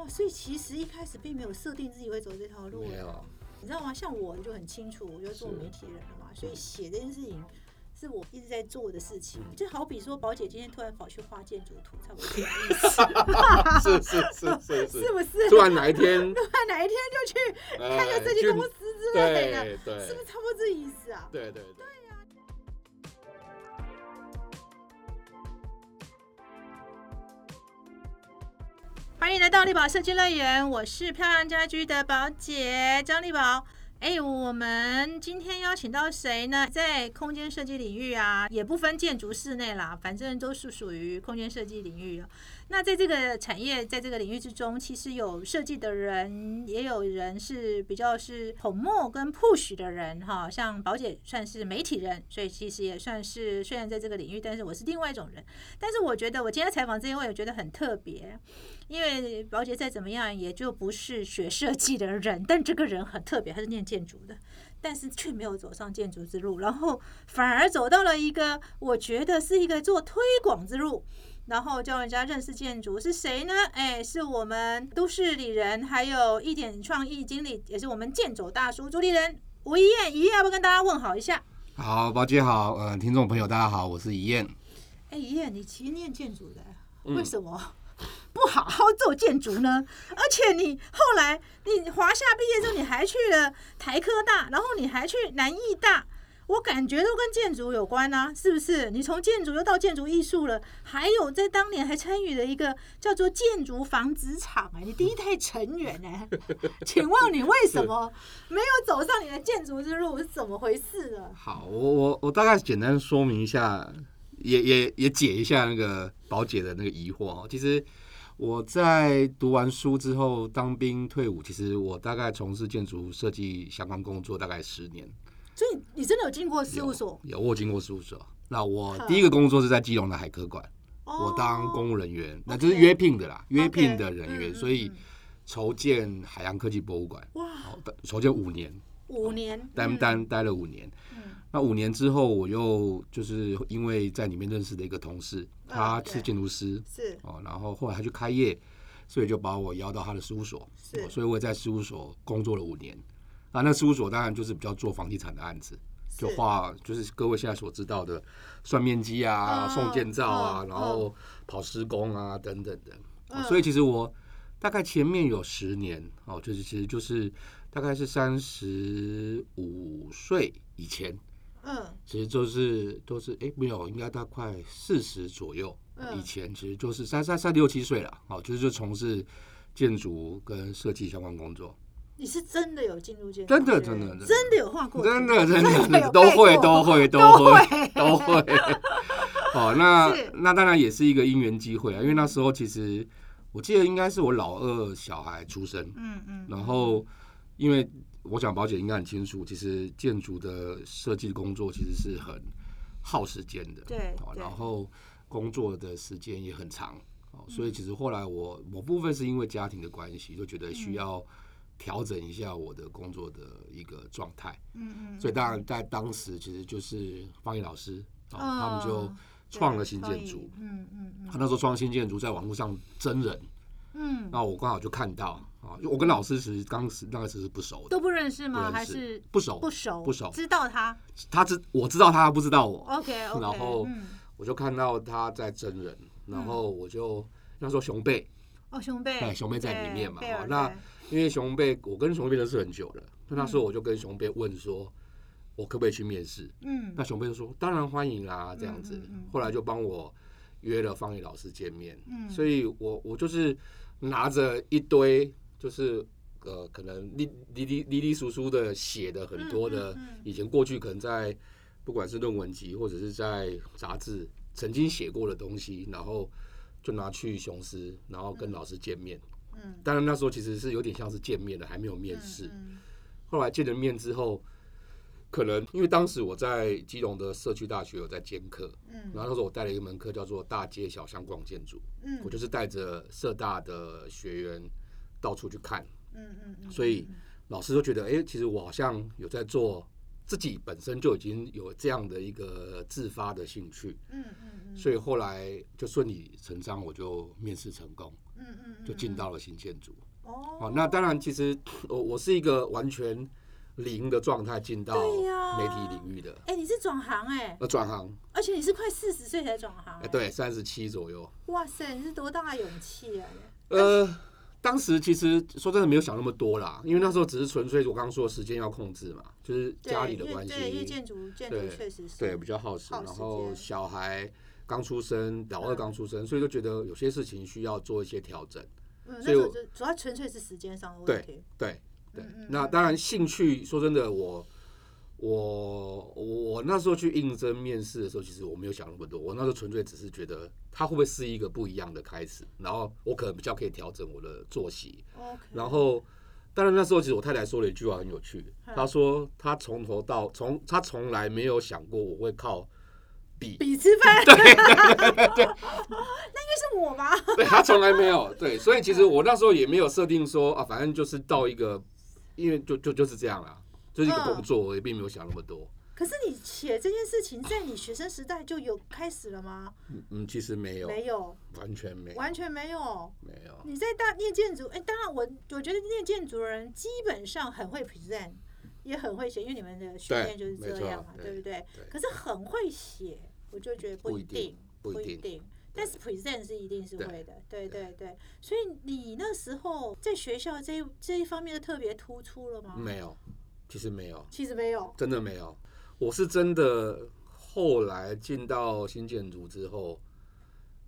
哇，所以其实一开始并没有设定自己会走这条路，没有，你知道吗？像我就很清楚，我就做媒体人了嘛，所以写这件事情是我一直在做的事情。就好比说，宝姐今天突然跑去画建筑图，差不多这个意思，是是是是是，是不是？突然哪一天，突然哪一天就去哎开个设计公司之类的，对对，是不是差不多这意思啊？对对对。迎来到丽宝设计乐园，我是漂亮家居的宝姐张丽宝。哎，我们今天邀请到谁呢？在空间设计领域啊，也不分建筑室内啦，反正都是属于空间设计领域。那在这个产业，在这个领域之中，其实有设计的人，也有人是比较是捧墨跟 push 的人哈。像宝姐算是媒体人，所以其实也算是虽然在这个领域，但是我是另外一种人。但是我觉得我今天采访这一位，我觉得很特别。因为宝姐再怎么样，也就不是学设计的人，但这个人很特别，他是念建筑的，但是却没有走上建筑之路，然后反而走到了一个我觉得是一个做推广之路，然后教人家认识建筑是谁呢？哎，是我们都市里人，还有一点创意经理，也是我们建走大叔主理人吴一燕，一燕要不要跟大家问好一下？好，宝姐好，呃，听众朋友大家好，我是怡燕。哎，一燕，你其实念建筑的，嗯为什么？不好好做建筑呢，而且你后来你华夏毕业之后，你还去了台科大，然后你还去南艺大，我感觉都跟建筑有关啊，是不是？你从建筑又到建筑艺术了，还有在当年还参与了一个叫做建筑纺织厂哎，你第一代成员哎，请问你为什么没有走上你的建筑之路是怎么回事呢？好，我我我大概简单说明一下，也也也解一下那个宝姐的那个疑惑哦。其实我在读完书之后，当兵退伍，其实我大概从事建筑设计相关工作大概十年。所以你真的有进过事务所？有，有我有经过事务所。那我第一个工作是在基隆的海科馆，哦。我当公务人员，那就是约聘的啦，约聘的人员，嗯所以嗯筹建海洋科技博物馆，哇，哦，筹建五年，五年单单待待了五年。嗯。那五年之后，我又就是因为在里面认识的一个同事，他是建筑师是。哦，然后后来他去开业，所以就把我邀到他的事务所，所以我也在事务所工作了五年。啊，那事务所当然就是比较做房地产的案子，就画就是各位现在所知道的算面积啊、嗯送建造啊，嗯然后跑施工啊等等的。所以其实我大概前面有十年哦，就是其实就是大概是三十五岁以前，嗯其实就是都是哎没有，应该大概四十左右。嗯以前其实就是三三三六七岁了，哦，就是就从事建筑跟设计相关工作，你是真的有进入建筑真的真的真的。真的有画过，真的真的真的都会都会都会。都会。哦，那那当然也是一个因缘机会啊，因为那时候其实我记得应该是我老二小孩出生，嗯嗯，然后因为我想宝姐应该很清楚，其实建筑的设计工作其实是很耗时间的，对然后工作的时间也很长，哦，所以其实后来我某部分是因为家庭的关系，就觉得需要调整一下我的工作的一个状态，嗯嗯，所以当然在当时其实就是方毅老师，哦，嗯他们就创了新建筑，嗯嗯嗯他那时候创新建筑在网络上真人，嗯，那我刚好就看到啊，我跟老师其实当时那个时是不熟的，都不认识吗？还是不熟不熟？不熟知道他他知我知道他，不知道我，？OK OK，然后嗯我就看到他在真人，然后我就那时候熊贝，哦，熊贝，对熊贝在里面嘛那对因为熊贝我跟熊贝认识很久了，那那时候我就跟熊贝问说，我可不可以去面试？嗯那熊贝就说当然欢迎啦，这样子。后来就帮我约了方宇老师见面，嗯所以我我就是拿着一堆就是。呃，可能哩哩哩哩哩疏疏的写的很多的，以前过去可能在不管是论文集或者是在杂志曾经写过的东西，然后就拿去雄狮，然后跟老师见面。嗯。当然那时候其实是有点像是见面的，还没有面试。嗯后来见了面之后，可能因为当时我在基隆的社区大学有在兼课，嗯。然后那时候我带了一门课叫做大街小巷逛建筑，嗯。我就是带着社大的学员到处去看，嗯嗯嗯，所以老师都觉得，哎、其实我好像有在做，自己本身就已经有这样的一个自发的兴趣，嗯嗯嗯，所以后来就顺理成章，我就面试成功。嗯嗯嗯，就进到了新建筑。哦。哦，那当然，其实 我我是一个完全零的状态进到媒体领域的，哎、你是转行哎、呃转行，而且你是快四十岁才转行、哎，，对，三十七左右。哇塞，你是多大的勇气啊！呃，当时其实说真的没有想那么多啦，因为那时候只是纯粹我刚刚说的时间要控制嘛，就是家里的关系对，因为系，建筑建筑对确实是对，比较耗时然后小孩刚出生，老二嗯刚出生，所以就觉得有些事情需要做一些调整。嗯，所以主要纯粹是时间上的问题。对对嗯嗯，那当然兴趣，说真的，我我我我那时候去应征面试的时候，其实我没有想那么多，我那时候纯粹只是觉得它会不会是一个不一样的开始，然后我可能比较可以调整我的作息然后。当然，那时候其实我太太说了一句话很有趣，嗯她说她从头到从她从来没有想过我会靠笔，比吃饭，对 对对，那应该是我吧？对他从来没有对，所以其实我那时候也没有设定说啊，反正就是到一个，因为就就就是这样啦，就是一个嗯工作，我也并没有想那么多。可是你写这件事情，在你学生时代就有开始了吗？嗯，其实没有，没有，完全没有，完全没有。没有。你在大念建筑，哎、当然我我觉得念建筑的人基本上很会 present，也很会写，因为你们的训练就是这样嘛，对对不对？对可是很会写，我就觉得不一定定，不一定定。但是 present 是一定是会的，对对对。所以你那时候在学校这一这一方面就特别突出了吗？没有，其实没有，其实没有。真的没有。我是真的后来进到新建筑之后，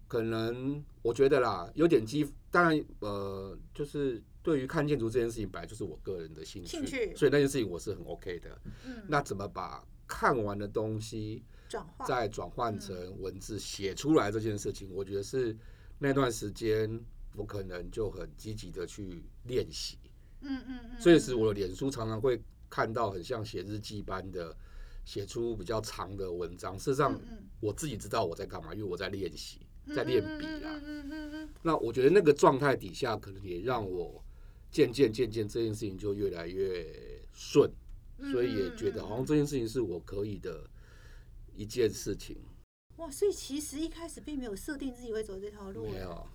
可能我觉得啦，有点激，当然呃，就是对于看建筑这件事情，本来就是我个人的兴趣，兴趣所以那件事情我是很 OK 的。嗯，那怎么把看完的东西转化再转换成文字写出来这件事情，我觉得是那段时间我可能就很积极的去练习。嗯嗯嗯，所以是我的脸书常常会看到很像写日记般的写出比较长的文章。事实上，嗯我自己知道我在干嘛，因为我在练习，在练笔啦。嗯嗯嗯嗯那我觉得那个状态底下，可能也让我渐渐渐渐这件事情就越来越顺，嗯，所以也觉得好像这件事情是我可以的一件事情。哇，所以其实一开始并没有设定自己会走这条路，哎没有，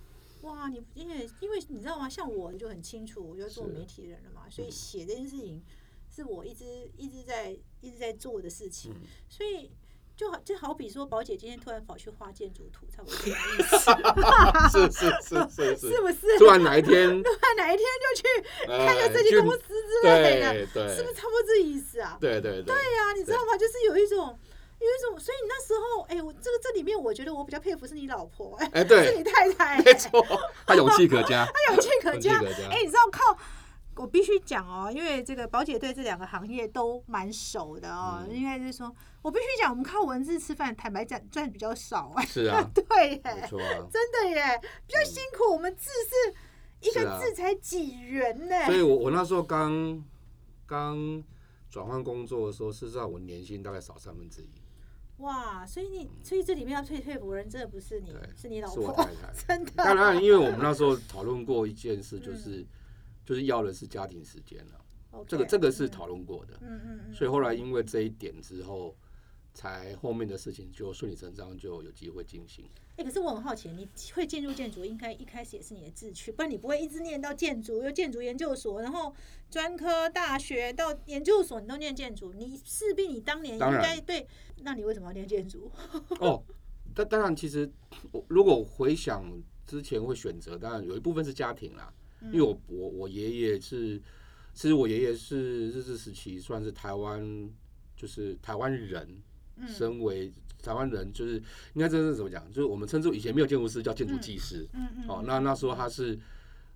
哇，你因为因为你知道吗？像我就很清楚，我就做媒体人了嘛，所以嗯。写这件事情是我一直一直在一直在做的事情，嗯。所以就好就好比说，宝姐今天突然跑去画建筑图，差不多这个意思，是是是是是。是不是？突然哪一天，突然哪一天就去哎开个设计公司之类的，对对是不是差不多这意思啊？对对对对呀、你知道吗？就是有一种。有一种，所以你那时候，哎、我这个这里面，我觉得我比较佩服是你老婆、哎、哎对是你太太、没错，她勇气可嘉，她勇气可嘉。勇气可嘉哎、你知道靠，我必须讲哦，因为这个宝姐对这两个行业都蛮熟的哦，嗯应该是说，我必须讲，我们靠文字吃饭，坦白讲赚比较少哎、是啊，对没耶，错啊。真的耶，比较辛苦，我们字是一个字才几元呢、所以我我那时候刚刚转换工作的时候，事实上我年薪大概少三分之一，哇，所以你，所以这里面要佩佩服人，真的不是你，是你老是我婆太，太。真的。当然，因为我们那时候讨论过一件事，就是就是要的是家庭时间了这个这个是嗯讨论过的。嗯嗯嗯，所以后来因为这一点之后，才后面的事情就顺理成章就有机会进行。哎、可是我很好奇，你会进入建筑，应该一开始也是你的志趣，不然你不会一直念到建筑，又建筑研究所，然后专科大学到研究所，你都念建筑，你势必你当年应该对，那你为什么要念建筑？哦，但当然，其实我如果回想之前会选择，当然有一部分是家庭啦，嗯因为我我我爷爷是，其实我爷爷是日治时期算是台湾，就是台湾人，嗯。身为台湾人，就是应该这是怎么讲？就是我们称之为以前没有建筑师叫建筑技师，嗯嗯，哦，那。那时候他是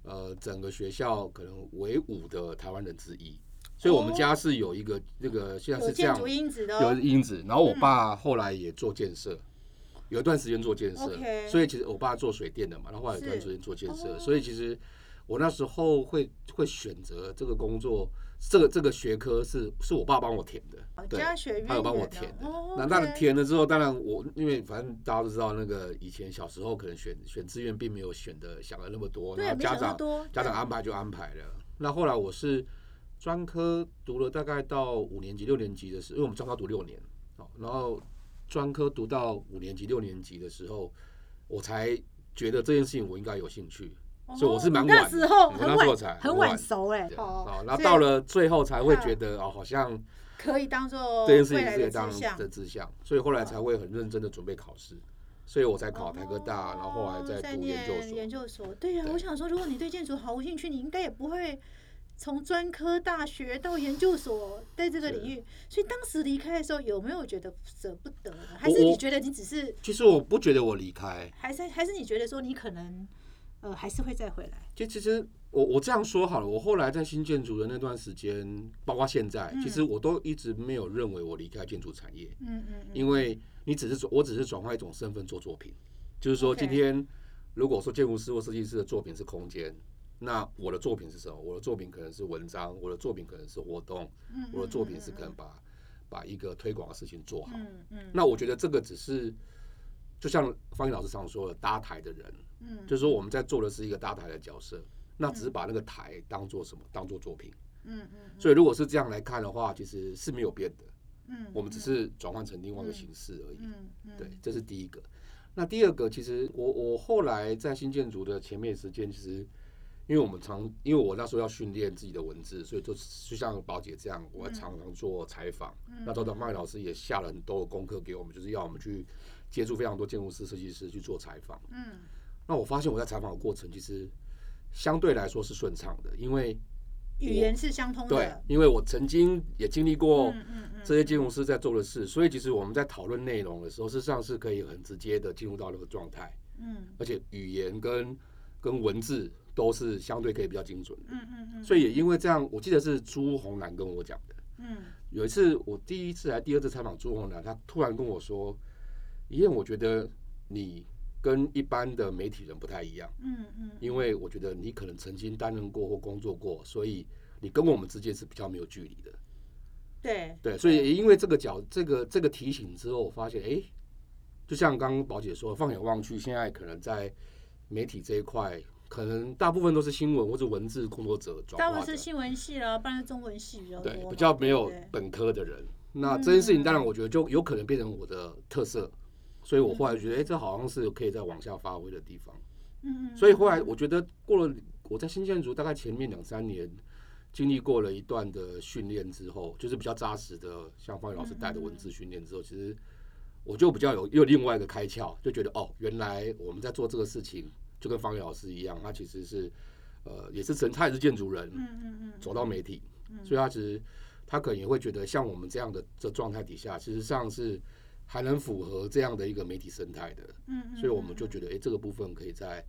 呃整个学校可能唯五的台湾人之一，所以我们家是有一个那个现在是这样有因子的有哦，因子，然后我爸后来也做建设，有一段时间做建设所以其实我爸做水电的嘛，然后后来有一段是时间做建设，哦所以其实我那时候会会选择这个工作，这个这个学科是是我爸帮我填的，对，他有帮我填的。哦那当然填了之后，当然我因为反正大家都知道，那个以前小时候可能选选志愿并没有选的想的那么多，然后家长家长安排就安排了。那后来我是专科读了大概到五年级、六年级的时候，因为我们专科读六年，哦，然后专科读到五年级、六年级的时候，我才觉得这件事情我应该有兴趣。所以我是蛮哦晚的那时候很晚候才很晚熟哎对，哦哦，，然后到了最后才会觉得哦，好像可以当做这件事情是可以当。的志向，所以后来才会很认真的准备考试，所以我才考台科大，哦然后后来再在读研究所。研究所，对呀、我想说，如果你对建筑毫无兴趣，你应该也不会从专科大学到研究所，在这个是领域。所以当时离开的时候，有没有觉得舍不得呢？还是你觉得你只是，其实我不觉得我离开，还是还是你觉得说你可能，呃，还是会再回来？就其实我我这样说好了，我后来在新建筑的那段时间，包括现在，其实我都一直没有认为我离开建筑产业，嗯嗯嗯，因为你只是说我只是转换一种身份做作品，就是说今天如果说建筑师或设计师的作品是空间。那我的作品是什么？我的作品可能是文章，我的作品可能是活动，嗯我的作品是可能把把一个推广的事情做好。嗯嗯那我觉得这个只是，就像方毅老师常说的，搭台的人，嗯就是说我们在做的是一个搭台的角色，那只是把那个台当做什么？当做作品。嗯嗯所以如果是这样来看的话，其实是没有变的，嗯，我们只是转换成另外一个形式而已。嗯嗯对，这是第一个。那第二个，其实我我后来在新建筑的前面时间，其实因为我们常，因为我那时候要训练自己的文字，所以就就像宝姐这样，我常常做采访。那周德麦老师也下了很多功课给我们，就是要我们去接触非常多建筑师、设计师去做采访。嗯那我发现我在采访的过程，其实相对来说是顺畅的，因为语言是相通的对的，，因为我曾经也经历过这些建筑师在做的事，所以其实我们在讨论内容的时候，事实上是可以很直接的进入到那个状态，嗯而且语言跟跟文字都是相对可以比较精准的。嗯嗯嗯所以也因为这样，我记得是朱红南跟我讲的。嗯有一次我第一次还第二次采访朱红南，他突然跟我说：“一燕，我觉得你跟一般的媒体人不太一样。”嗯嗯因为我觉得你可能曾经担任过或工作过，所以你跟我们之间是比较没有距离的。对对，所以也因为这个角这个这个提醒之后，我发现，哎，就像刚刚宝姐说，放眼望去，现在可能在媒体这一块，可能大部分都是新闻或者文字工作者大部分是新闻系了，不然是中文系比较多对，比较没有本科的人。那这件事情，当嗯然我觉得就有可能变成我的特色，所以我后来觉得，哎，这好像是可以再往下发挥的地方。嗯嗯，所以后来我觉得过了我在新建筑大概前面两三年，经历过了一段的训练之后，就是比较扎实的，像方宇老师带的文字训练之后，其实我就比较有又另外一个开窍，就觉得哦，原来我们在做这个事情，就跟方宇老师一样，他其实是呃也是神，他也是建筑人，嗯嗯嗯。走到媒体，所以他其实他可能也会觉得，像我们这样的这状态底下，其实上是还能符合这样的一个媒体生态的，嗯嗯，所以我们就觉得，哎、这个部分可以在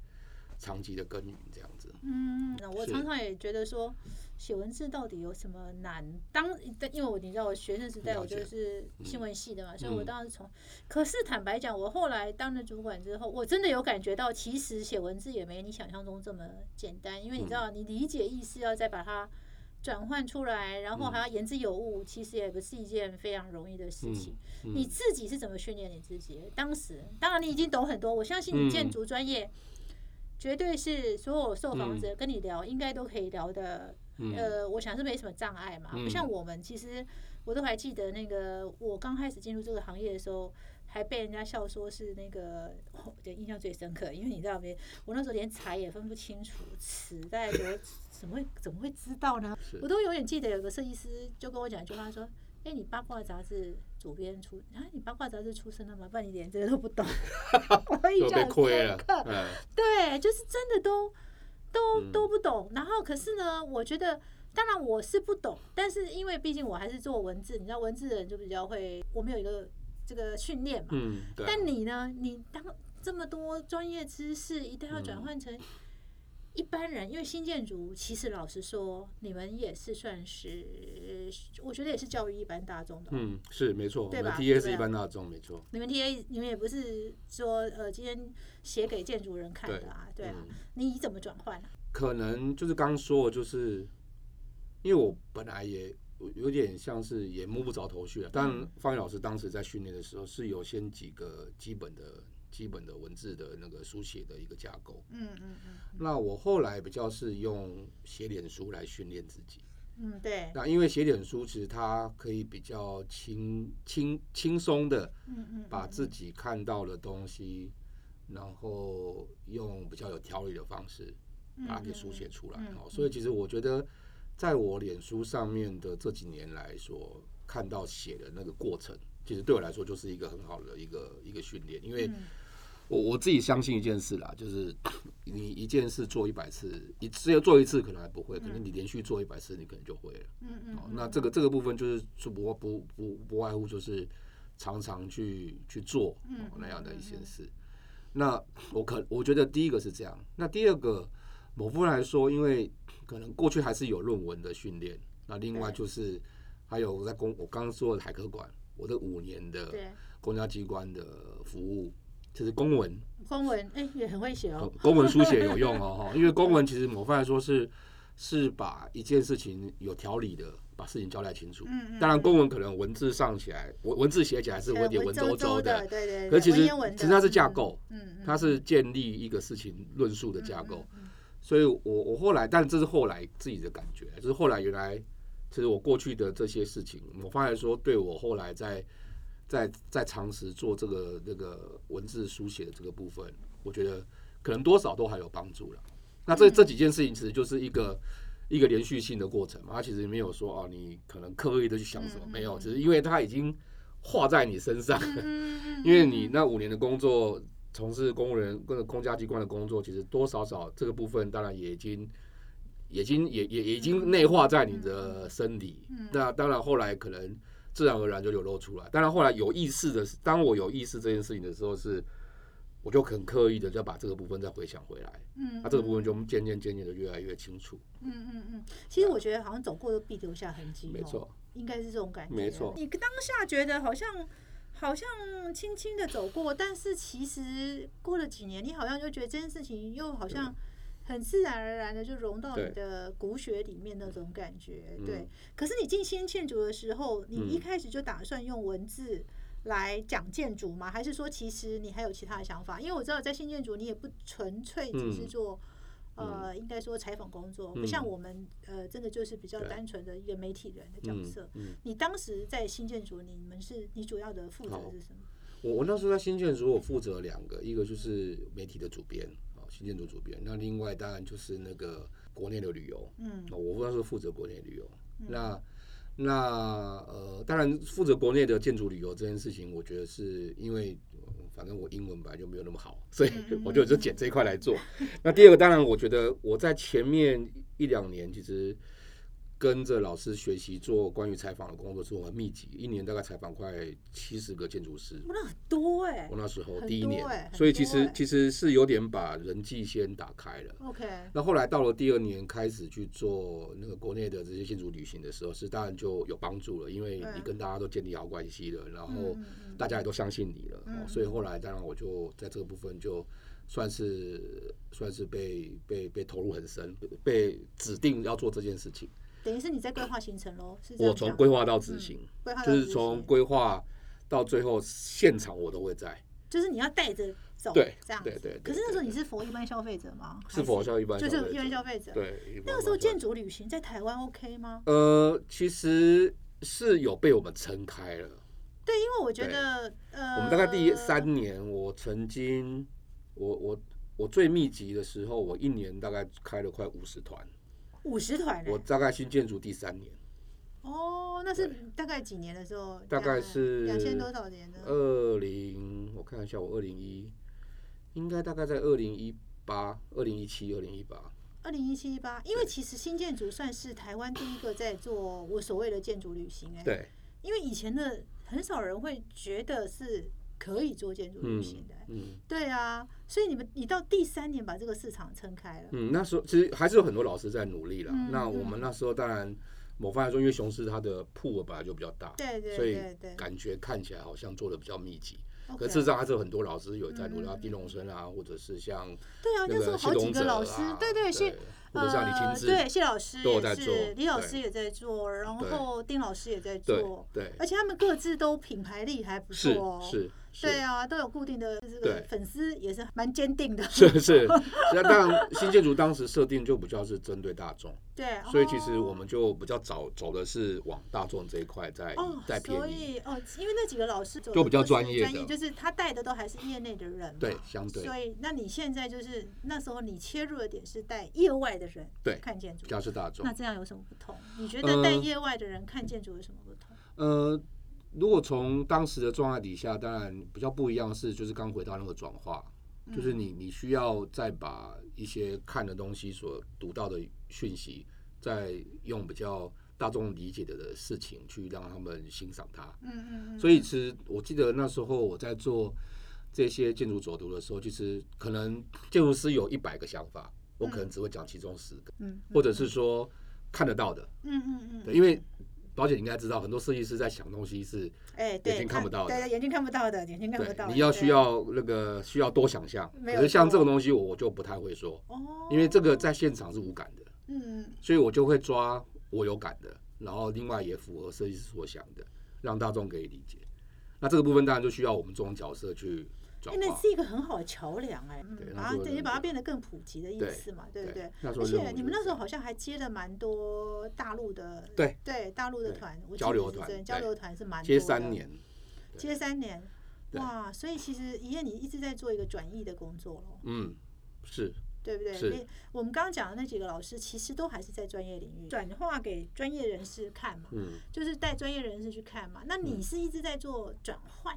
长期的耕耘这样子。嗯，那我常常也觉得说，写文字到底有什么难？当因为我你知道我学生时代我就是新闻系的嘛，所以我嗯当时从，可是坦白讲，我后来当了主管之后，我真的有感觉到，其实写文字也没你想象中这么简单，因为你知道，你理解意思要再把它。转换出来，然后还要言之有物，其实也不是一件非常容易的事情。嗯你自己是怎么训练你自己？当时，当然你已经懂很多，我相信你建筑专业。绝对是所有受访者跟你聊，应该都可以聊的。嗯呃，我想是没什么障碍嘛。嗯不像我们，其实我都还记得那个我刚开始进入这个行业的时候，还被人家笑说是那个，我的印象最深刻，因为你知道没？我那时候连财也分不清楚，词大家觉得怎么会怎么会知道呢？我都永远记得有个设计师就跟我讲一句话说。哎、你八卦杂志主编出啊？你八卦杂志出身的吗？不然你连这个都不懂。我印就被象很亏了深刻。，嗯，对，就是真的都都不懂。然后可是呢，我觉得当然我是不懂，但是因为毕竟我还是做文字，你知道文字的人就比较会，我们有一个这个训练嘛。但你呢，你当这么多专业知识一定要转换成一般人，因为新建筑其实老实说，你们也是算是，我觉得也是教育一般大众的。嗯，是没错，对吧 T A 对啊是一般大众，没错，你们 T A 你们也不是说呃今天写给建筑人看的啊，对啊，嗯你怎么转换啊？可能就是刚刚说的，就是因为我本来也有点像是也摸不着头绪啊，但嗯方宇老师当时在训练的时候是有先几个基本的基本的文字的那个书写的一个架构。嗯嗯嗯那我后来比较是用写脸书来训练自己。嗯，对，那因为写脸书其实它可以比较轻轻轻松的嗯嗯，把自己看到的东西，然后用比较有条理的方式把它给书写出来。哦，所以其实我觉得，在我脸书上面的这几年来所看到写的那个过程，其实对我来说就是一个很好的一个一个训练，因为嗯我我自己相信一件事啦，就是 你一件事做一百次，你只有做一次可能还不会，可能你连续做一百次，你可能就会了。嗯嗯哦，那这个这个部分就是就不不不不外乎就是常常去去做那样的一些事。那我可我觉得第一个是这样，那第二个某部分来说，因为可能过去还是有论文的训练，那另外就是还有在公我刚刚说的海科馆，我这五年的对，公家机关的服务，就是公文。公文哎也很会写哦，公文书写有用哦，哈，因为公文其实某方来说是是把一件事情有条理的把事情交代清楚。嗯嗯，当然，公文可能文字上起来，文文字写起来是有点文绉绉的，的，对对，可是其实其实它是架构，它是建立一个事情论述的架构。所以我我后来，但这是后来自己的感觉，就是后来原来其实我过去的这些事情，我发现说对我后来在在在尝试做这个那个文字书写的这个部分，我觉得可能多少都还有帮助了。那这嗯这几件事情其实就是一个一个连续性的过程嘛，它其实没有说哦，你可能刻意的去想什么没有，嗯只是因为它已经画在你身上，因为你那五年的工作，从事公务人跟公家机关的工作，其实多少少这个部分，当然也已经，已经也也也已经内化在你的身体。嗯那当然后来可能自然而然就流露出来。当然后来有意识的，当我有意识这件事情的时候，是我就很刻意的就把这个部分再回想回来，嗯，那这个部分就渐渐渐渐的越来越清楚。嗯嗯嗯，其实我觉得好像走过都必留下痕迹，没错，应该是这种感觉。没错你当下觉得好像好像轻轻的走过，但是其实过了几年，你好像就觉得这件事情又好像很自然而然的就融到你的骨血里面那种感觉。嗯对，可是你进新建筑的时候，你嗯一开始就打算用文字。来讲建筑吗？还是说其实你还有其他的想法？因为我知道在新建筑，你也不纯粹只是嗯做呃，应该说采访工作，不嗯像我们呃，真的就是比较单纯的一个媒体人的角嗯色。嗯。你当时在新建筑，你们是你主要的负责是什么？我我那时候在新建筑，我负责两个，一个就是媒体的主编，啊，新建筑主编。那另外当然就是那个国内的旅游，嗯哦我那时候负责国内旅游。那那呃，当然负责国内的建筑旅游这件事情，我觉得是因为呃反正我英文本来就没有那么好，所以我就就捡这一块来做。那第二个，当然我觉得我在前面一两年其实。跟着老师学习做关于采访的工作是我很密集，一年大概采访快七十个建筑师。哇，那很多哎、我那时候第一年所以其实欸其实是有点把人际先打开了。OK，那后来到了第二年开始去做那个国内的这些建筑旅行的时候，是当然就有帮助了，因为你跟大家都建立好关系了，然后大家也都相信你了，嗯哦所以后来当然我就在这个部分就算是算是被被被投入很深，被指定要做这件事情。等于是你在规划行程喽？是这我从规划到执行，就是从行规划到最后现场我都会在。就是你要带着走，对这样子。对对对可是那时候你是佛一般消费者吗？是佛像一般就是一般消费者。对，那个时候建筑旅行在台湾 OK 吗？呃，其实是有被我们撑开了。对，因为我觉得呃，我们大概第三年，我曾经，我我我最密集的时候，我一年大概开了快五十团。五十团我。大概新建筑第三年，哦，那是大概几年的时候？大概是两千多少年呢？二零，我看一下，我二零一，应该大概在二零一八、二零一七、二零一八。二零一七一八，因为其实新建筑算是台湾第一个在做我所谓的建筑旅行哎、对，因为以前的很少人会觉得是可以做建筑旅嗯行的、嗯。对啊，所以你们你到第三年把这个市场撑开了，嗯，那时候其实还是有很多老师在努力了。嗯那我们那时候当然，某方来说，因为雄狮它的铺额本来就比较大，对对所以对。对感觉看起来好像做的比较密集。可事实上，还是有很多老师有在努力，嗯啊，丁龙生啊，或者是像对啊，那那时候好几个老师，啊，对对谢。或者像李呃，清志，对，谢老师，都有在做李老师也在做，然后丁老师也在做，对。而且他们各自都品牌力还不错哦。是，是对啊，都有固定的这个粉丝，也是蛮坚定的。是是，那当然新建筑当时设定就比较是针对大众，对，所以其实哦我们就比较早走的是往大众这一块在哦，在偏所移，以哦，因为那几个老师走就比较的都是专业的就是他带的都还是业内的人嘛，对相对所以，那你现在就是那时候你切入的点是带业外的人对看建筑比，较是大众那。这样有什么不同？你觉得带呃业外的人看建筑有什么不同？呃，如果从当时的状态底下，当然比较不一样是，就是刚回到那个转化，嗯。就是你你需要再把一些看的东西所读到的讯息，再用比较大众理解的的事情去让他们欣赏它。嗯嗯嗯，所以其实我记得那时候我在做这些建筑走读的时候，其实可能建筑师有一百个想法，我可能只会讲其中十个，嗯，或者是说看得到的。嗯嗯嗯，对，因为宝姐你应该知道，很多设计师在想东西是哎，眼睛看不到的对，眼睛看不到的，眼睛看不到的，，你要需要那个需要多想象。可是像错这种东西，我我就不太会说，哦，因为这个在现场是无感的，嗯所以我就会抓我有感的，然后另外也符合设计师所想的，让大众可以理解。那这个部分当然就需要我们这种角色去那。是一个很好的桥梁哎，嗯对把它等于那时候那个把它变得更普及的意思嘛，对不对？而且你们那时候好像还接了蛮多大陆的，对对大陆的团，我记交流团得是这样交流团是蛮接多的三年，接三年，哇！所以其实爷爷你一直在做一个转译的工作咯，嗯，是对不对？所以我们刚刚讲的那几个老师，其实都还是在专业领域转化给专业人士看嘛，嗯。就是带专业人士去看嘛。那你是一直在做转换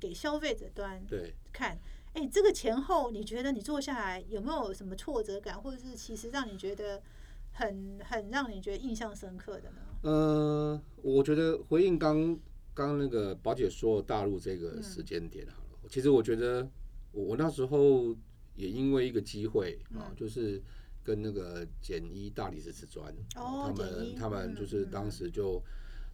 给消费者端对，看。哎，这个前后你觉得你做下来有没有什么挫折感，或者是其实让你觉得很很让你觉得印象深刻的呢？呃，我觉得回应刚刚那个宝姐说大陆这嗯个时间点好了，其实我觉得我我那时候也因为一个机会啊，嗯就是跟那个简一大理石瓷砖，哦他们他们就是当时就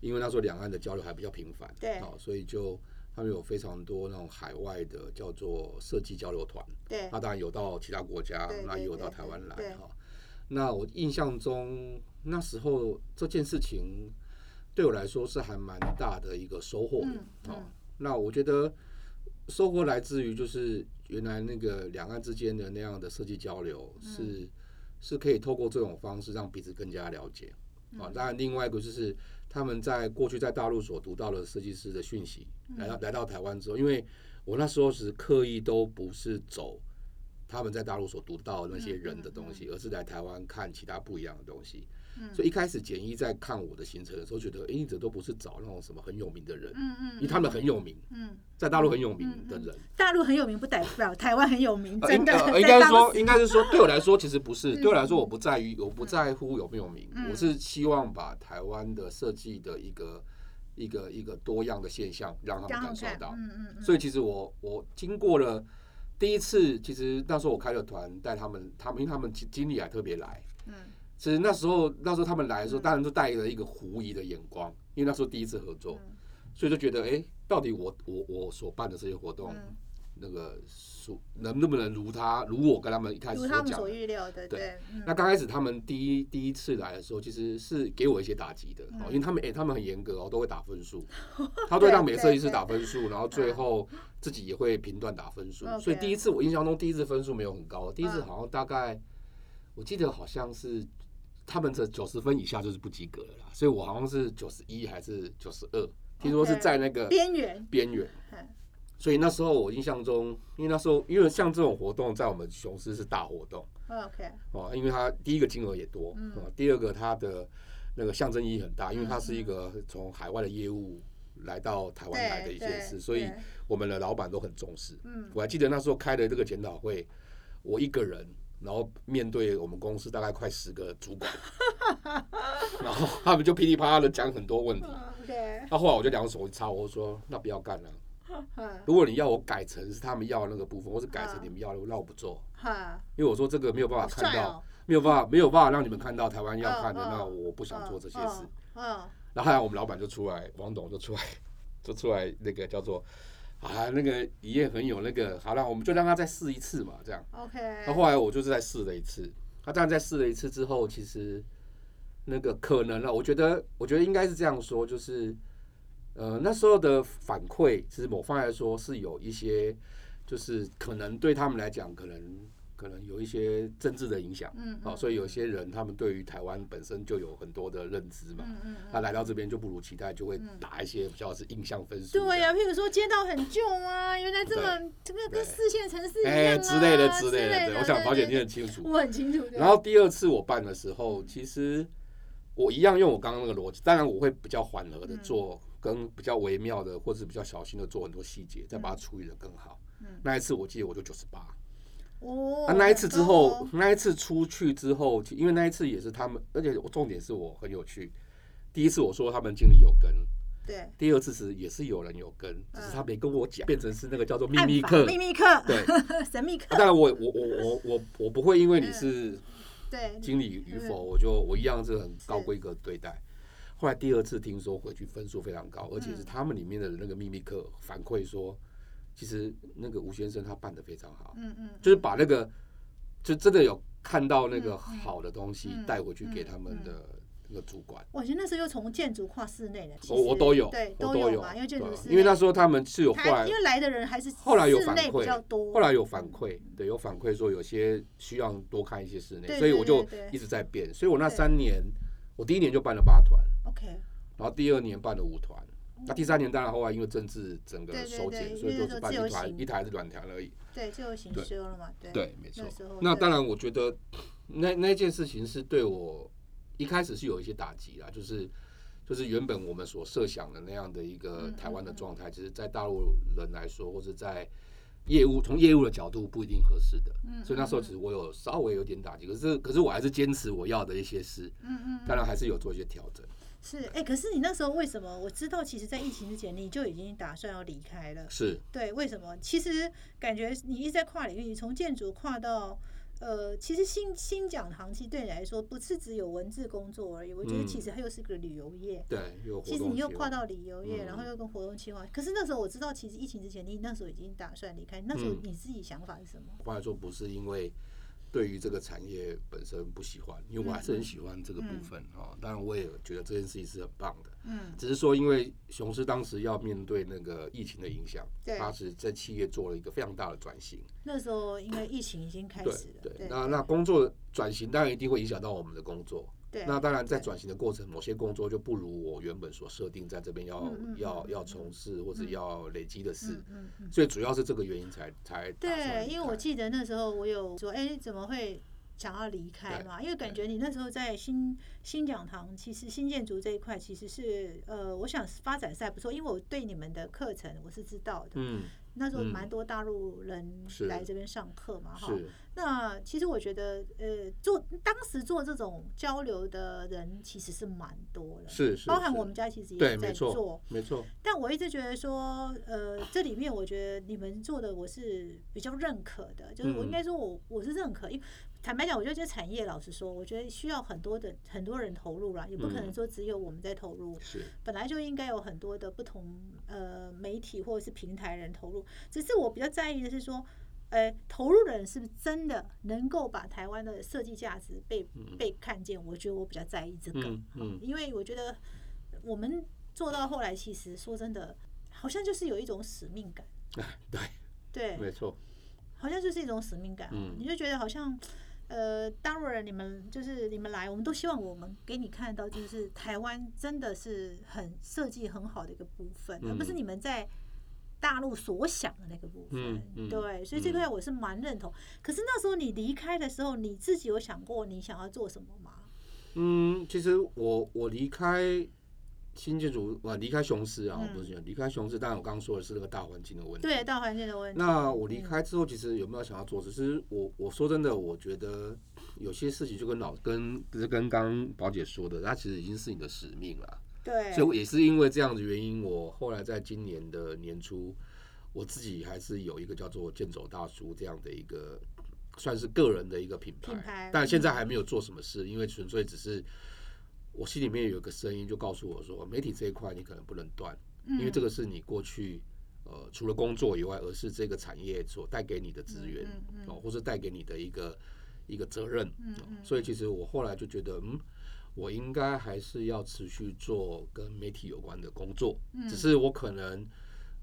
因为那时候两岸的交流还比较频繁，对啊，所以就他们有非常多那种海外的叫做设计交流团，对那当然有到其他国家，那也有到台湾来哈。那我印象中那时候这件事情对我来说是还蛮大的一个收获哦。那我觉得收获来自于就是原来那个两岸之间的那样的设计交流嗯是是可以透过这种方式让彼此更加了解嗯啊。当然，另外一个就是他们在过去在大陆所读到的设计师的讯息，嗯来到来到台湾之后，因为我那时候是刻意都不是走他们在大陆所读到的那些人的东西，而是来台湾看其他不一样的东西。嗯所以一开始简一在看我的行程的时候，觉得诶，你这都不是找那种什么很有名的人，嗯嗯因为他们很有名，嗯，在大陆很有名的人。大陆很有名，不代表台湾很有名，呃真的。应呃应该说，应该是说，对我来说，其实不是。嗯对我来说，我不在于，我不在乎有没有名，嗯我是希望把台湾的设计的一个一个一个多样的现象，让他们感受到。嗯嗯嗯，所以其实我我经过了第一次，其实那时候我开了团带他们，他们因为他们经经理还特别来，嗯其实那时候那时候他们来的时候，嗯。当然都带着一个狐疑的眼光，因为那时候第一次合作，嗯。所以就觉得哎、诶到底我我我所办的这些活动，嗯。那个属能能不能如他如我跟他们一开始如他们所。预料的，对。那刚开始他们第一第一次来的时候，其实是给我一些打击的，因为他们哎、他们很严格哦，都会打分数，他都会让每个设计师打分数，然后最后自己也会评断打分数。所以第一次我印象中第一次分数没有很高，第一次嗯。好像大概我记得好像是他们这九十分以下就是不及格了啦，所以我好像是九十一还是九十二，听说是在那个边缘，边缘。嗯所以那时候我印象中，因为那时候因为像这种活动在我们雄狮是大活动。，OK，哦，因为它第一个金额也多，嗯哦，第二个它的那个象征意义很大，因为它是一个从海外的业务来到台湾来的一件事，所以我们的老板都很重视。嗯我还记得那时候开的这个检讨会，我一个人，然后面对我们公司大概快十个主管，然后他们就噼里啪啦的讲很多问题。那后来我就两手一插，我说那不要干了。如果你要我改成是他们要的那个部分，或是改成嗯你们要的，那我不做，因为我说这个没有办法看到。没有办法，没有办法让你们看到台湾要看的，那我不想做这些事。嗯，然后后来我们老板就出来，王董就出来，就出来那个叫做啊，那个一夜很有那个，好了，我们就让他再试一次嘛，这样。嗯，OK，那后来我就是再试了一次，他当然再试了一次之后，其实那个可能啊，我觉得，我觉得应该是这样说，就是呃，那时候的反馈，其实某方来说是有一些，就是可能对他们来讲，可能可能有一些政治的影响，嗯哦，所以有些人他们对于台湾本身就有很多的认知嘛，嗯嗯他来到这边就不如期待，就会打一些比较是印象分数，对呀、譬如说街道很旧啊，原来这么这个跟四线城市一样啊、哎之类的之类类的，对，我想保险你很清楚。我很清楚。然后第二次我办的时候，其实我一样用我刚刚那个逻辑，当然我会比较缓和的嗯。做，跟比较微妙的，或者是比较小心的做很多细节，再把它处理的更好。嗯。那一次我记得我就九十八，哦，啊，那一次之后哦，那一次出去之后，因为那一次也是他们，而且我重点是我很有趣。第一次我说他们经理有跟，对。第二次是也是有人有跟，只是他没跟我讲，变成是那个叫做秘密课。秘密课，对，神秘课啊，当然我我我我我我不会因为你是对，经理与否，嗯我就我一样是很高规格对待。后来第二次听说回去分数非常高，而且是他们里面的那个秘密课反馈说，其实那个吴先生他办的非常好，嗯嗯，就是把那个就真的有看到那个好的东西嗯带回去给他们嗯的那个主管。我觉得那时候又从建筑跨室内了，其我实我都有，对，我都有有嘛，因为建筑对，因为那时候他们是有后来因为来的人还是后来有反馈比较馈多，后来有反馈，对，有反馈说有些需要多看一些室内，所以我就一直在变。所以我那三年，我第一年就办了八团，OK，然后第二年办了五团，那第三年当然后来因为政治整个收减，所以就是办一团，一台是软条而已。对，自由行对修了嘛，对对，没错那当然，我觉得那那件事情是对我一开始是有一些打击啦，就是就是原本我们所设想的那样的一个嗯台湾的状态，其实在大陆人来说，或者在业务从业务的角度不一定合适的。嗯所以那时候其实我有稍微有点打击，可是可是我还是坚持我要的一些事，嗯嗯，当然还是有做一些调整。是哎、可是你那时候为什么？我知道，其实，在疫情之前你就已经打算要离开了。是对，为什么？其实感觉你一直在跨领域，你从建筑跨到呃，其实新新讲堂其实对你来说不是只有文字工作而已，我觉得嗯其实它又是个旅游业。对，有其实你又跨到旅游业，嗯然后又跟活动计划。可是那时候我知道，其实疫情之前你那时候已经打算离开，那时候嗯你自己想法是什么？嗯、我来说不是因为对于这个产业本身不喜欢，因为我还是很喜欢这个部分哦、当然，我也觉得这件事情是很棒的。嗯，只是说，因为雄狮当时要面对那个疫情的影响，对它是在企业做了一个非常大的转型。那时候因为疫情已经开始了，对，对，那那工作转型当然一定会影响到我们的工作。对。那当然，在对。转型的过程，某些工作就不如我原本所设定在这边要要要从事或者嗯。要累积的事。所以主要是这个原因才才对，因为我开。记得那时候我有说，哎，怎么会想要离开嘛？因为感觉你那时候在新新讲堂，其实新建筑这一块其实是呃，我想发展是还不错，因为我对你们的课程我是知道的，嗯那时候嗯蛮多大陆人来这边上课嘛，哈。是那其实我觉得，呃，做当时做这种交流的人其实是蛮多的，是是，是包含我们家其实也在做。没错，但我一直觉得说，呃，这里面我觉得你们做的我是比较认可的，就是我应嗯该说我我是认可，因为坦白讲，我觉得这产业老实说，我觉得需要很多的很多人投入啦，也不可能嗯。说只有我们在投入，是。本来就应该有很多的不同呃媒体或者是平台人投入，只是我比较在意的是说。呃，投入的人是不是真的能够把台湾的设计价值被被看见？我觉得我比较在意这个，嗯。嗯。因为我觉得我们做到后来，其实说真的，好像就是有一种使命感，哎，对，对，没错，好像就是一种使命感、哦，嗯。你就觉得好像。呃，大陆人，你们就是你们来，我们都希望我们给你看到，就是台湾真的是很设计很好的一个部分，而不是嗯你们在大陆所想的那个部分。对，所以这块我是蛮认同。可是那时候你离开的时候，你自己有想过你想要做什么吗？嗯，其实我我离开新建筑，啊离开雄狮啊，嗯不是讲离开雄狮，当然我刚刚说的是那个大环境的问题。对，大环境的问题。那我离开之后，其实有没有想要做？只是我我说真的，我觉得有些事情就跟老跟就是跟刚刚宝姐说的，它其实已经是你的使命了。对，所以也是因为这样的原因，我后来在今年的年初，我自己还是有一个叫做“剑走大叔”这样的一个算是个人的一个品牌，品牌但现在还没有做什么事，因为纯粹只是我心里面有一个声音就告诉我说，媒体这一块你可能不能断，因为这个个是你过去。呃，除了工作以外，而是这个产业所带给你的资源，哦，或是带给你的一个一个责任，所以其实我后来就觉得，嗯，我应该还是要持续做跟媒体有关的工作，嗯只是我可能。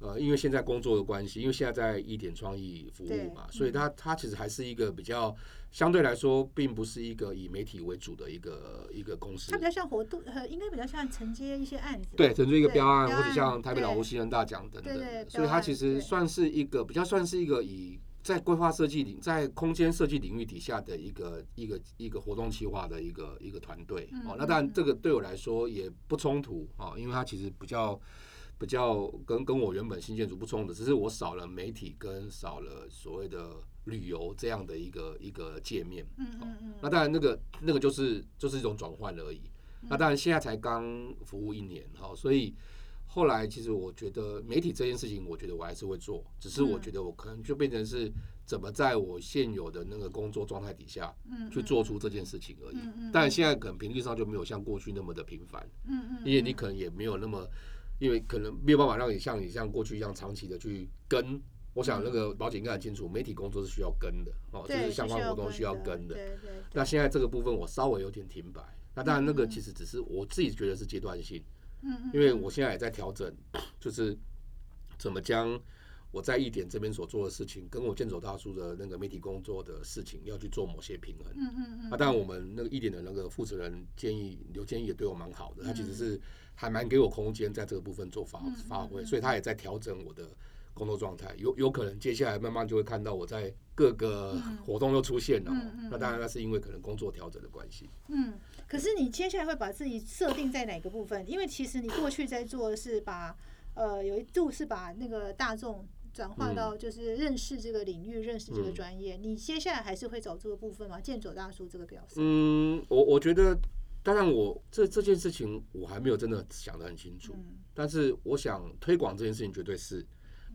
呃，因为现在工作的关系，因为现在在一点创意服务嘛，所以嗯它它其实还是一个比较相对来说，并不是一个以媒体为主的一个一个公司它比。较像活动，呃，应该比较像承接一些案子。对，承接一个标案，或者像台北老屋新人大奖等等对对，所以它其实算是一个比较算是一个以在规划设计领在空间设计领域底下的一个一个一个活动企划的一个一个团队哦嗯。那当然，这个对我来说也不冲突啊，因为它其实比较比较跟跟我原本新建筑不冲突，只是我少了媒体跟少了所谓的旅游这样的一个一个界面。嗯嗯嗯，那当然，那个那个就是就是一种转换而已。嗯那当然，现在才刚服务一年哈，所以后来其实我觉得媒体这件事情，我觉得我还是会做，只是我嗯觉得我可能就变成是怎么在我现有的那个工作状态底下嗯去做出这件事情而已嗯嗯。当然，现在可能频率上就没有像过去那么的频繁，嗯嗯，因为你可能也没有那么，因为可能没有办法让你像你像过去一样长期的去跟。我想那个保险应该很清楚，媒体工作是需要跟的哦，就是相关活动需要跟跟的。那现在这个部分我稍微有点停摆，那当然那个嗯其实只是我自己觉得是阶段性，嗯嗯，因为我现在也在调整，就是怎么将我在一点这边所做的事情，跟我剑走大叔的那个媒体工作的事情要去做某些平衡。嗯嗯嗯，那当然，我们那个一点的那个负责人建议刘建议也对我蛮好的，他其实嗯是还蛮给我空间在这个部分做发嗯发挥，嗯所以他也在调整我的工作状态。有有可能接下来慢慢就会看到我在各个嗯活动又出现了。那当然，那是因为可能工作调整的关系。嗯，可是你接下来会把自己设定在哪个部分？因为其实你过去在做的是把呃有一度是把那个大众转化到就是认识这个领域、认识这个嗯专业。你接下来还是会走这个部分吗？剑走大叔这个表示？嗯，我我觉得，当然我这这件事情我还没有真的想得很清楚，嗯但是我想推广这件事情绝对是。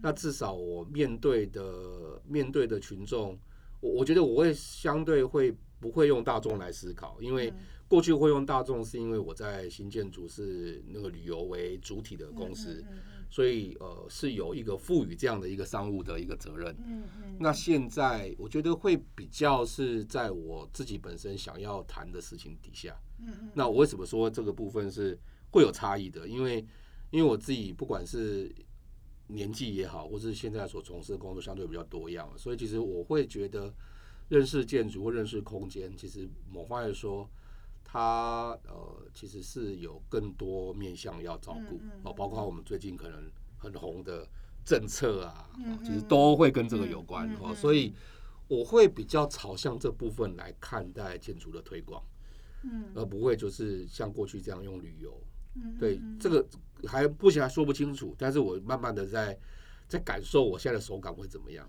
那至少我面对的面对的群众，我我觉得我会相对会不会用大众来思考，因为嗯过去会用大众是因为我在新建筑是那个旅游为主体的公司，嗯所以呃是有一个赋予这样的一个商务的一个责任。嗯嗯，那现在我觉得会比较是在我自己本身想要谈的事情底下。嗯嗯那我为什么说这个部分是会有差异的？因为因为我自己不管是年纪也好，或是现在所从事的工作相对比较多样，所以其实我会觉得认识建筑或认识空间，其实某方面说，它呃其实是有更多面向要照顾哦，包括我们最近可能很红的政策啊，其实嗯都会跟这个有关哦，所以我会比较朝向这部分来看待建筑的推广。嗯而不会就是像过去这样用旅游。嗯对，这个还不行，还说不清楚。但是我慢慢的在在感受我现在的手感会怎么样。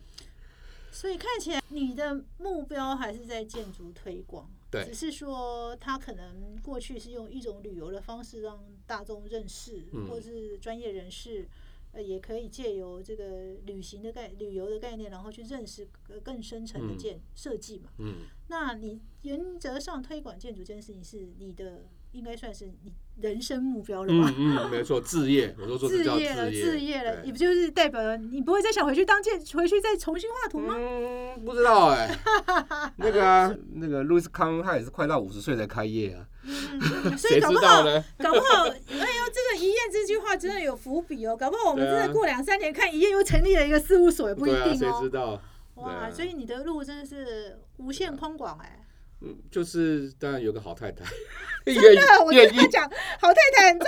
所以看起来你的目标还是在建筑推广，对。只是说他可能过去是用一种旅游的方式让大众认识，嗯。或是专业人士，呃，也可以借由这个旅行的概旅游的概念，然后去认识呃更深层的嗯。建设计嘛。嗯，那你原则上推广建筑这件事情是你的，应该算是你人生目标了吧？嗯嗯，没错，置业，我都说这叫置业了，业，置业了，对也不就是代表了你不会再想回去当建，回去再重新画图吗？嗯，不知道哎、那个啊，那个路易斯康他也是快到五十岁才开业啊，嗯，所以谁知搞不好，道呢？搞不好，哎呦，这个一夜这句话真的有伏笔哦，搞不好我们真的过两三年看一夜又成立了一个事务所，也不一定哦谁知。道？哇，啊所以你的路真的是无限宽广哎。嗯，就是当然有个好太太，愿意愿意跟他讲，好太太很重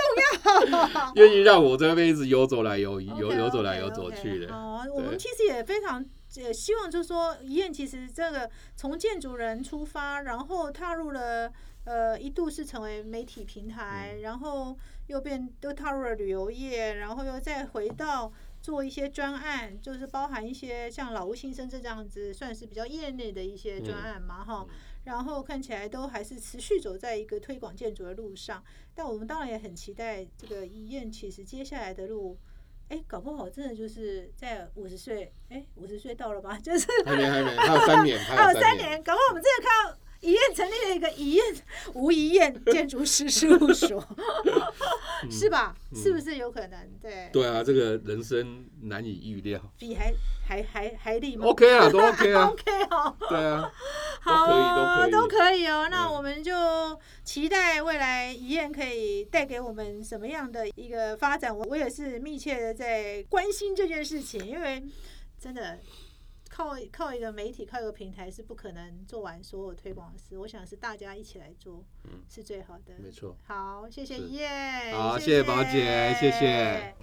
要。愿意让我在那边一直游走来游游游走来游走去的。好，我们其实也非常也希望，就是说，一燕其实这个从建筑人出发，然后踏入了呃一度是成为媒体平台，嗯然后又变又踏入了旅游业，然后又再回到。做一些专案，就是包含一些像老屋新生这样子，算是比较业内的一些专嗯案嘛，哈、然后看起来都还是持续走在一个推广建筑的路上。但我们当然也很期待这个医院，其实接下来的路，哎，搞不好真的就是在五十岁，哎，五十岁到了吧？就是还没还没，还有三年，还还有 三年，搞不好我们真的看到一燕成立了一个一燕吴一燕建筑师事务所。是吧？嗯是不是有可能？对，对啊，这个人生难以预料。比还还还还厉吗 OK 啊，都 OK 啊，OK 哦，对啊，好哦，都都可可以哦。那嗯我们就期待未来遗燕可以带给我们什么样的一个发展。我我也是密切的在关心这件事情，因为真的靠靠一个媒体、靠一个平台是不可能做完所有推广的事。我想是大家一起来做，嗯是最好的。没错。好，谢谢耶，好谢谢宝姐谢谢